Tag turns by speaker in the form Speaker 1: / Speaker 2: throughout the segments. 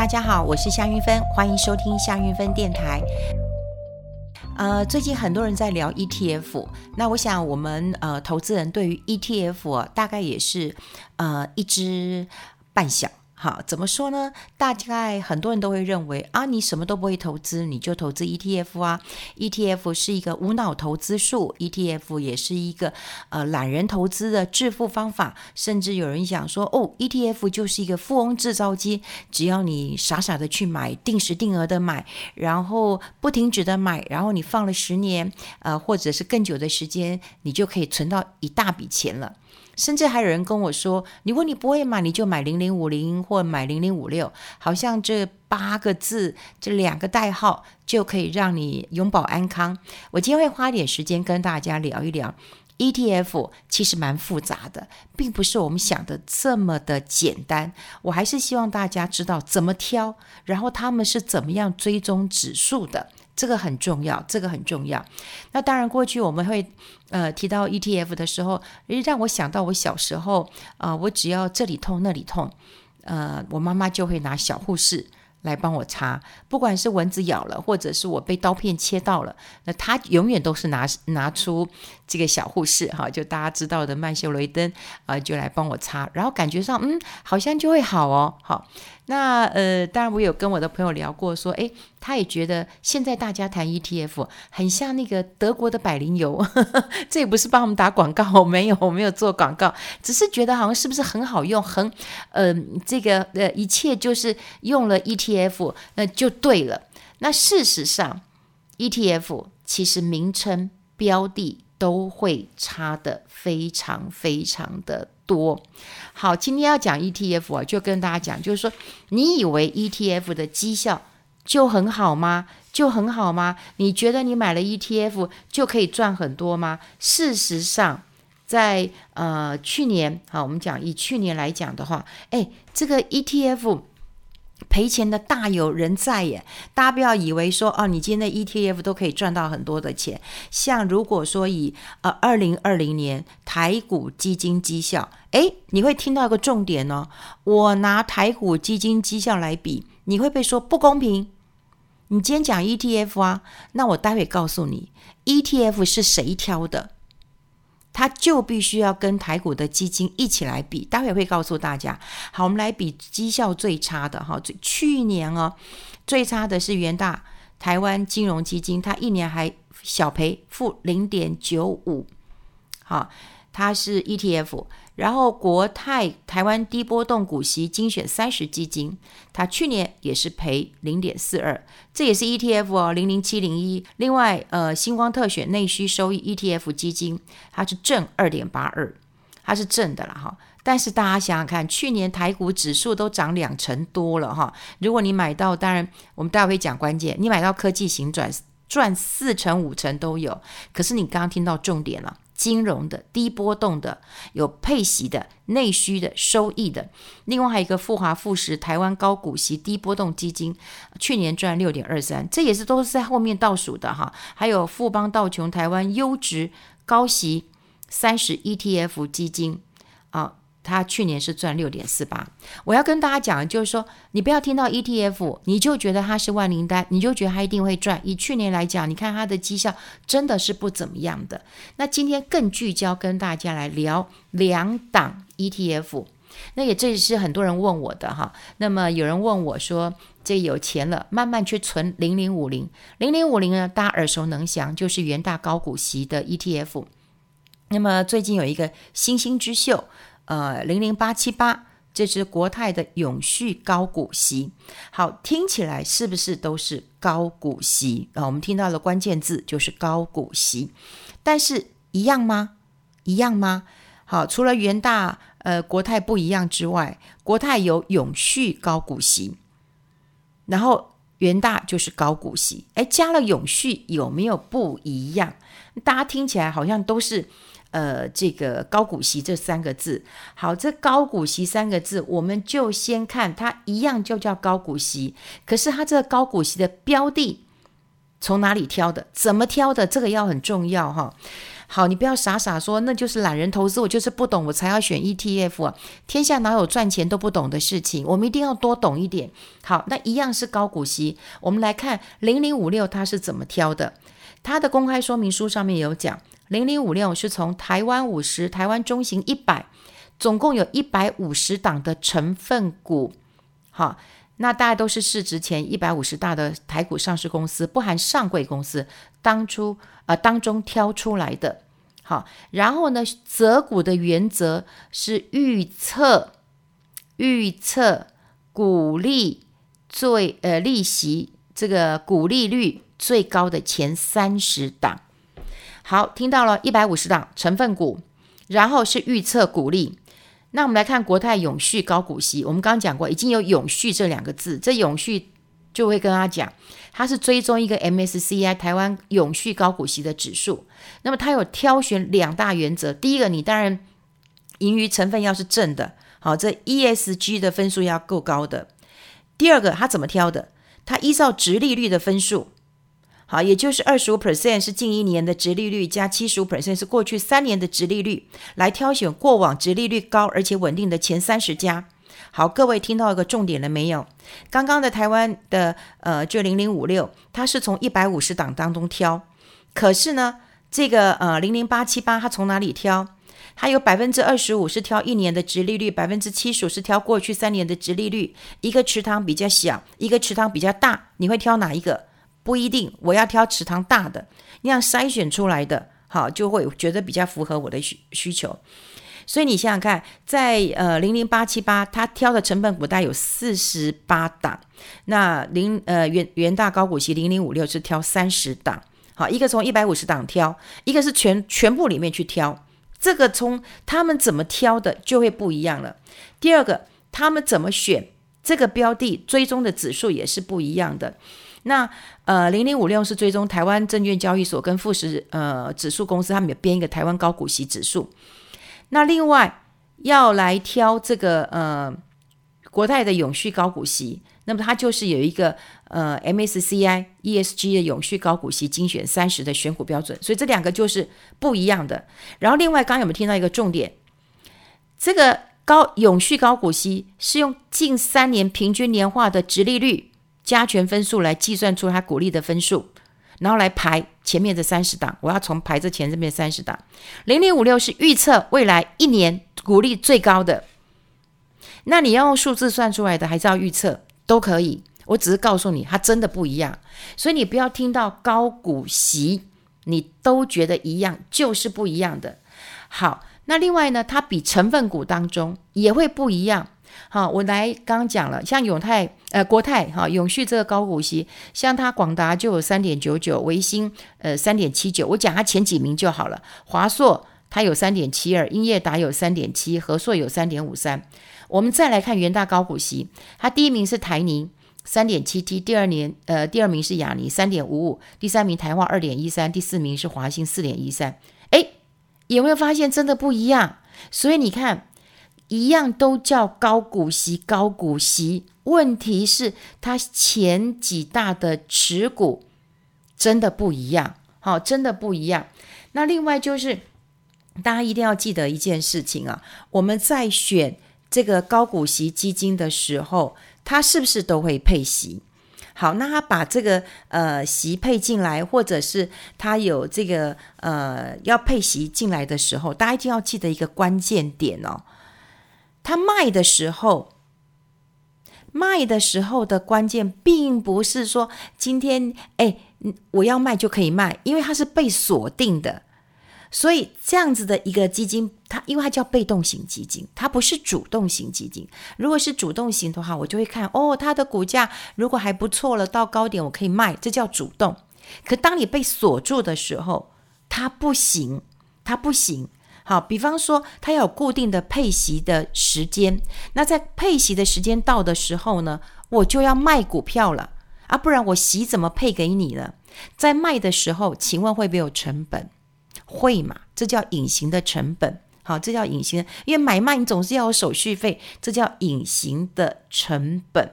Speaker 1: 大家好，我是夏云芬，欢迎收听夏云芬电台。呃，最近很多人在聊 ETF，那我想我们呃投资人对于 ETF，大概也是呃一知半晓。好，怎么说呢？大概很多人都会认为啊，你什么都不会投资，你就投资 ETF 啊。ETF 是一个无脑投资术，ETF 也是一个呃懒人投资的致富方法。甚至有人想说，哦，ETF 就是一个富翁制造机，只要你傻傻的去买，定时定额的买，然后不停止的买，然后你放了十年，呃，或者是更久的时间，你就可以存到一大笔钱了。甚至还有人跟我说：“如果你不会买，你就买零零五零或买零零五六，好像这八个字，这两个代号就可以让你永保安康。”我今天会花点时间跟大家聊一聊 ETF，其实蛮复杂的，并不是我们想的这么的简单。我还是希望大家知道怎么挑，然后他们是怎么样追踪指数的。这个很重要，这个很重要。那当然，过去我们会呃提到 ETF 的时候，让我想到我小时候啊、呃，我只要这里痛那里痛，呃，我妈妈就会拿小护士来帮我擦，不管是蚊子咬了，或者是我被刀片切到了，那她永远都是拿拿出这个小护士哈，就大家知道的曼秀雷敦啊、就来帮我擦，然后感觉上嗯，好像就会好哦，好。那呃，当然我有跟我的朋友聊过，说，诶，他也觉得现在大家谈 ETF 很像那个德国的百灵油，呵呵，这也不是帮我们打广告，我没有，我没有做广告，只是觉得好像是不是很好用，很，呃，这个呃，一切就是用了 ETF 那就对了。那事实上，ETF 其实名称标的都会差得非常非常的多。好，今天要讲 ETF 啊，就跟大家讲，就是说，你以为 ETF 的绩效就很好吗？就很好吗？你觉得你买了 ETF 就可以赚很多吗？事实上，在呃去年，好，我们讲以去年来讲的话，哎，这个 ETF。赔钱的大有人在耶！大家不要以为说哦，你今天的 ETF 都可以赚到很多的钱。像如果说以呃二零二零年台股基金绩效，诶，你会听到一个重点哦。我拿台股基金绩效来比，你会被说不公平？你今天讲 ETF 啊，那我待会告诉你，ETF 是谁挑的？它就必须要跟台股的基金一起来比，待会会告诉大家。好，我们来比绩效最差的哈，最去年哦，最差的是元大台湾金融基金，它一年还小赔负零点九五，好。它是 ETF，然后国泰台湾低波动股息精选三十基金，它去年也是赔零点四二，这也是 ETF 哦，零零七零一。另外，呃，星光特选内需收益 ETF 基金，它是正二点八二，它是正的了哈。但是大家想想看，去年台股指数都涨两成多了哈。如果你买到，当然我们待会会讲关键，你买到科技型转赚四成五成都有。可是你刚刚听到重点了。金融的低波动的，有配息的内需的收益的，另外还有一个富华富时台湾高股息低波动基金，去年赚六点二三，这也是都是在后面倒数的哈。还有富邦道琼台湾优质高息三十 ETF 基金啊。他去年是赚六点四八，我要跟大家讲的就是说，你不要听到 ETF，你就觉得它是万灵丹，你就觉得它一定会赚。以去年来讲，你看它的绩效真的是不怎么样的。那今天更聚焦跟大家来聊两档 ETF，那也这也是很多人问我的哈。那么有人问我说，这有钱了，慢慢去存零零五零，零零五零呢，大家耳熟能详，就是元大高股息的 ETF。那么最近有一个星星之秀。呃，零零八七八，这只国泰的永续高股息。好，听起来是不是都是高股息啊？我们听到的关键字就是高股息，但是一样吗？一样吗？好，除了元大、呃国泰不一样之外，国泰有永续高股息，然后元大就是高股息。哎，加了永续有没有不一样？大家听起来好像都是。呃，这个高股息这三个字，好，这高股息三个字，我们就先看它一样就叫高股息，可是它这个高股息的标的从哪里挑的？怎么挑的？这个要很重要哈。好，你不要傻傻说那就是懒人投资，我就是不懂，我才要选 ETF 啊。天下哪有赚钱都不懂的事情？我们一定要多懂一点。好，那一样是高股息，我们来看零零五六它是怎么挑的。它的公开说明书上面有讲，零零五六是从台湾五十、台湾中型一百，总共有一百五十档的成分股。好。那大概都是市值前一百五十大的台股上市公司，不含上柜公司，当初呃当中挑出来的。好，然后呢，择股的原则是预测预测股利最呃利息这个股利率最高的前三十档。好，听到了一百五十档成分股，然后是预测股利。那我们来看国泰永续高股息，我们刚刚讲过，已经有永续这两个字，这永续就会跟他讲，它是追踪一个 MSCI 台湾永续高股息的指数。那么它有挑选两大原则，第一个，你当然盈余成分要是正的，好，这 ESG 的分数要够高的。第二个，它怎么挑的？它依照殖利率的分数。好，也就是二十五 percent 是近一年的殖利率，加七十五 percent 是过去三年的殖利率，来挑选过往殖利率高而且稳定的前三十家。好，各位听到一个重点了没有？刚刚的台湾的呃，就零零五六，它是从一百五十档当中挑，可是呢，这个呃零零八七八它从哪里挑？它有百分之二十五是挑一年的殖利率，百分之七十五是挑过去三年的殖利率。一个池塘比较小，一个池塘比较大，你会挑哪一个？不一定，我要挑池塘大的，那样筛选出来的，好，就会觉得比较符合我的需需求。所以你想想看，在呃零零八七八，他挑的成本股大概有四十八档，那零呃元元大高股息零零五六是挑三十档，好，一个从一百五十档挑，一个是全全部里面去挑，这个从他们怎么挑的就会不一样了。第二个，他们怎么选这个标的，追踪的指数也是不一样的。那呃，零零五六是追踪台湾证券交易所跟富时呃指数公司，他们有编一个台湾高股息指数。那另外要来挑这个呃国泰的永续高股息，那么它就是有一个呃 MSCI ESG 的永续高股息精选三十的选股标准，所以这两个就是不一样的。然后另外刚刚有没有听到一个重点？这个高永续高股息是用近三年平均年化的殖利率。加权分数来计算出它股利的分数，然后来排前面的三十档。我要从排这前这边三十档，零零五六是预测未来一年股利最高的。那你要用数字算出来的，还是要预测都可以。我只是告诉你，它真的不一样。所以你不要听到高股息，你都觉得一样，就是不一样的。好，那另外呢，它比成分股当中也会不一样。好，我来刚讲了，像永泰、呃国泰哈、永续这个高股息，像它广达就有三点九九，维星呃三点七九，我讲它前几名就好了。华硕它有三点七二，英业达有三点七，和硕有三点五三。我们再来看元大高股息，它第一名是台泥三点七 T，第二年呃第二名是亚泥三点五五，第三名台化二点一三，第四名是华兴四点一三。哎，有没有发现真的不一样？所以你看。一样都叫高股息，高股息。问题是它前几大的持股真的不一样，好，真的不一样。那另外就是大家一定要记得一件事情啊，我们在选这个高股息基金的时候，它是不是都会配息？好，那他把这个呃息配进来，或者是他有这个呃要配息进来的时候，大家一定要记得一个关键点哦。他卖的时候，卖的时候的关键，并不是说今天哎，我要卖就可以卖，因为它是被锁定的。所以这样子的一个基金，它因为它叫被动型基金，它不是主动型基金。如果是主动型的话，我就会看哦，它的股价如果还不错了，到高点我可以卖，这叫主动。可当你被锁住的时候，它不行，它不行。好，比方说，它有固定的配息的时间，那在配息的时间到的时候呢，我就要卖股票了啊，不然我息怎么配给你呢？在卖的时候，请问会不会有成本？会嘛？这叫隐形的成本。好，这叫隐形的，因为买卖你总是要有手续费，这叫隐形的成本。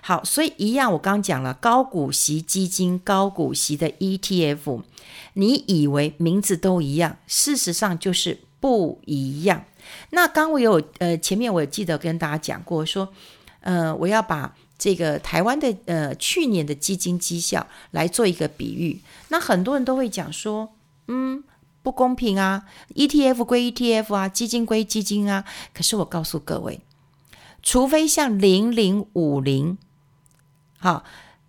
Speaker 1: 好，所以一样，我刚讲了高股息基金、高股息的 ETF，你以为名字都一样，事实上就是不一样。那刚我有呃，前面我也记得跟大家讲过，说呃，我要把这个台湾的呃去年的基金绩效来做一个比喻。那很多人都会讲说，嗯，不公平啊，ETF 归 ETF 啊，基金归基金啊。可是我告诉各位，除非像零零五零。好，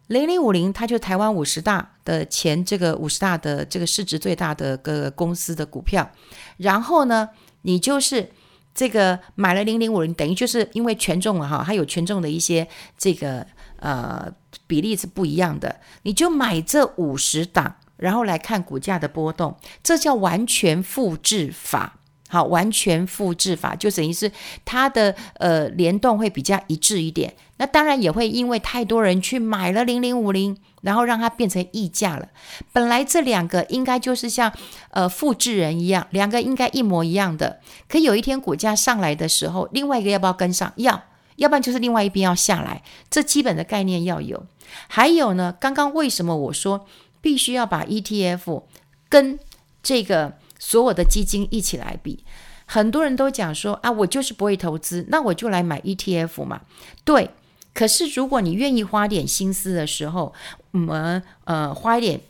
Speaker 1: 零零五零，它就台湾五十大的前这个五十大的这个市值最大的个公司的股票。然后呢，你就是这个买了零零五零，等于就是因为权重了哈，它有权重的一些这个呃比例是不一样的，你就买这五十档，然后来看股价的波动，这叫完全复制法。好，完全复制法就等于是它的呃联动会比较一致一点。那当然也会因为太多人去买了零零五零，然后让它变成溢价了。本来这两个应该就是像呃复制人一样，两个应该一模一样的。可有一天股价上来的时候，另外一个要不要跟上？要，要不然就是另外一边要下来。这基本的概念要有。还有呢，刚刚为什么我说必须要把 ETF 跟这个？所有的基金一起来比，很多人都讲说啊，我就是不会投资，那我就来买 ETF 嘛。对，可是如果你愿意花点心思的时候，我们呃花一点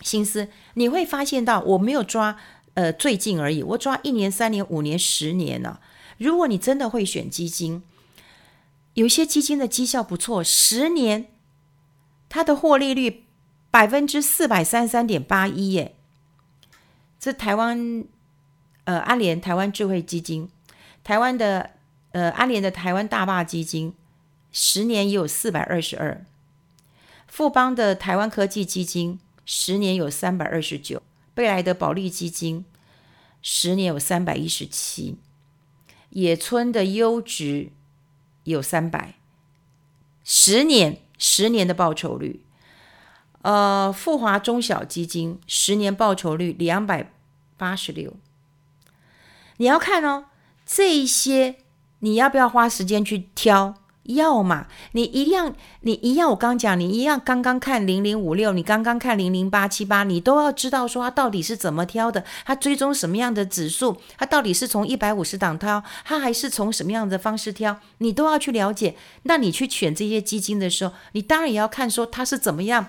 Speaker 1: 心思，你会发现到我没有抓呃最近而已，我抓一年、三年、五年、十年呢。如果你真的会选基金，有些基金的绩效不错，十年它的获利率百分之四百三十三点八一耶。这台湾，呃，安联台湾智慧基金，台湾的，呃，安联的台湾大坝基金，十年也有四百二十二；富邦的台湾科技基金，十年有三百二十九；贝莱德保利基金，十年有三百一十七；野村的优值有三百，十年十年的报酬率。呃，富华中小基金十年报酬率两百八十六，你要看哦，这一些你要不要花时间去挑？要嘛，你一样，你一样，我刚讲，你一样，刚刚看零零五六，你刚刚看零零八七八，你都要知道说它到底是怎么挑的，它追踪什么样的指数，它到底是从一百五十档挑，它还是从什么样的方式挑，你都要去了解。那你去选这些基金的时候，你当然也要看说它是怎么样。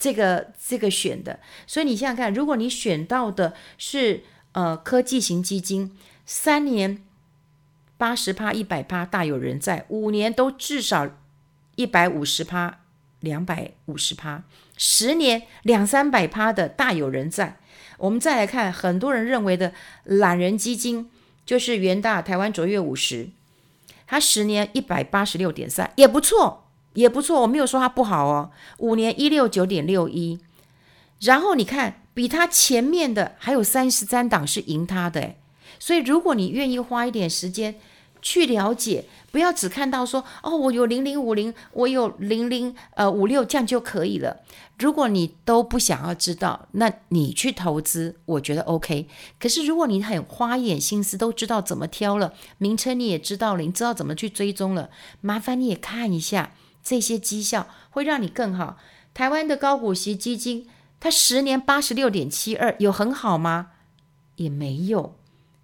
Speaker 1: 这个这个选的，所以你想想看，如果你选到的是呃科技型基金，三年八十趴、一百趴大有人在，五年都至少一百五十趴、两百五十趴，十年两三百趴的大有人在。我们再来看，很多人认为的懒人基金，就是元大台湾卓越五十，它十年一百八十六点三，也不错。也不错，我没有说它不好哦。五年一六九点六一，然后你看，比它前面的还有三十三档是赢它的诶。所以如果你愿意花一点时间去了解，不要只看到说哦，我有零零五零，我有零零呃五六，这样就可以了。如果你都不想要知道，那你去投资，我觉得 OK。可是如果你很花一点心思，都知道怎么挑了，名称你也知道了，你知道怎么去追踪了，麻烦你也看一下。这些绩效会让你更好。台湾的高股息基金，它十年八十六点七二，有很好吗？也没有，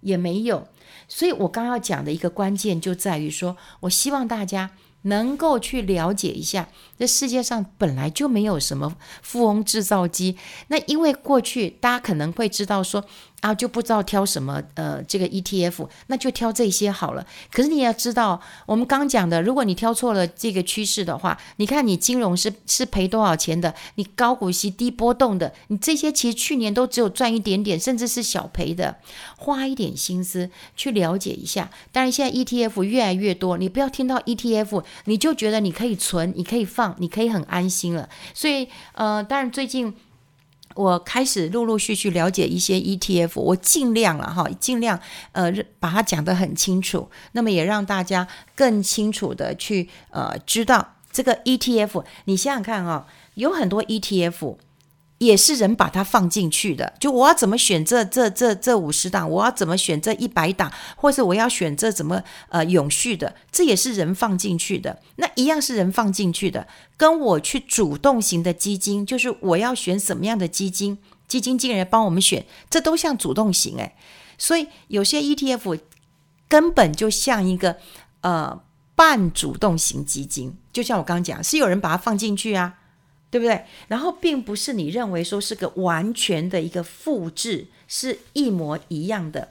Speaker 1: 也没有。所以我刚要讲的一个关键就在于说，我希望大家能够去了解一下，这世界上本来就没有什么富翁制造机。那因为过去大家可能会知道说。啊，就不知道挑什么，呃，这个 ETF，那就挑这些好了。可是你要知道，我们刚讲的，如果你挑错了这个趋势的话，你看你金融是是赔多少钱的？你高股息低波动的，你这些其实去年都只有赚一点点，甚至是小赔的。花一点心思去了解一下。当然，现在 ETF 越来越多，你不要听到 ETF 你就觉得你可以存，你可以放，你可以很安心了。所以，呃，当然最近。我开始陆陆续续了解一些 ETF，我尽量了哈，尽量呃把它讲得很清楚，那么也让大家更清楚的去呃知道这个 ETF。你想想看啊，有很多 ETF，也是人把它放进去的，就我要怎么选这这这这五十档，我要怎么选这一百档，或者我要选这怎么呃永续的，这也是人放进去的。那一样是人放进去的，跟我去主动型的基金，就是我要选什么样的基金，基金经理人帮我们选，这都像主动型诶。所以有些 ETF 根本就像一个呃半主动型基金，就像我刚刚讲，是有人把它放进去啊。对不对？然后并不是你认为说是个完全的一个复制，是一模一样的。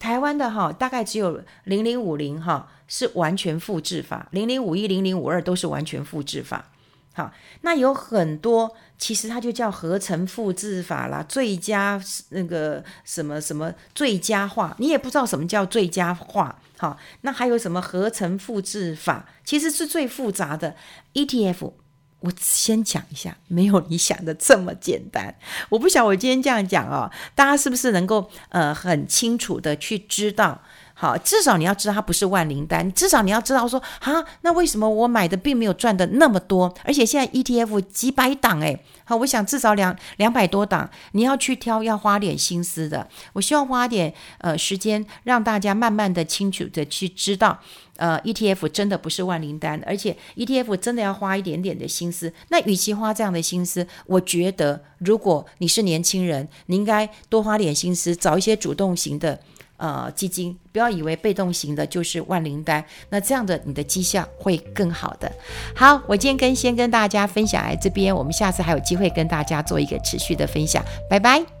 Speaker 1: 台湾的哈，大概只有零零五零哈是完全复制法，零零五一、零零五二都是完全复制法。好，那有很多其实它就叫合成复制法啦，最佳那个什么什么最佳化，你也不知道什么叫最佳化。好，那还有什么合成复制法，其实是最复杂的 ETF。我先讲一下，没有你想的这么简单。我不晓我今天这样讲哦，大家是不是能够呃很清楚的去知道？好，至少你要知道它不是万灵丹，至少你要知道说啊，那为什么我买的并没有赚的那么多？而且现在 ETF 几百档诶，好，我想至少两两百多档，你要去挑，要花点心思的。我希望花点呃时间，让大家慢慢的清楚的去知道，呃，ETF 真的不是万灵丹，而且 ETF 真的要花一点点的心思。那与其花这样的心思，我觉得如果你是年轻人，你应该多花点心思，找一些主动型的。呃，基金不要以为被动型的就是万灵丹，那这样的你的绩效会更好的。好，我今天跟先跟大家分享来这边，我们下次还有机会跟大家做一个持续的分享，拜拜。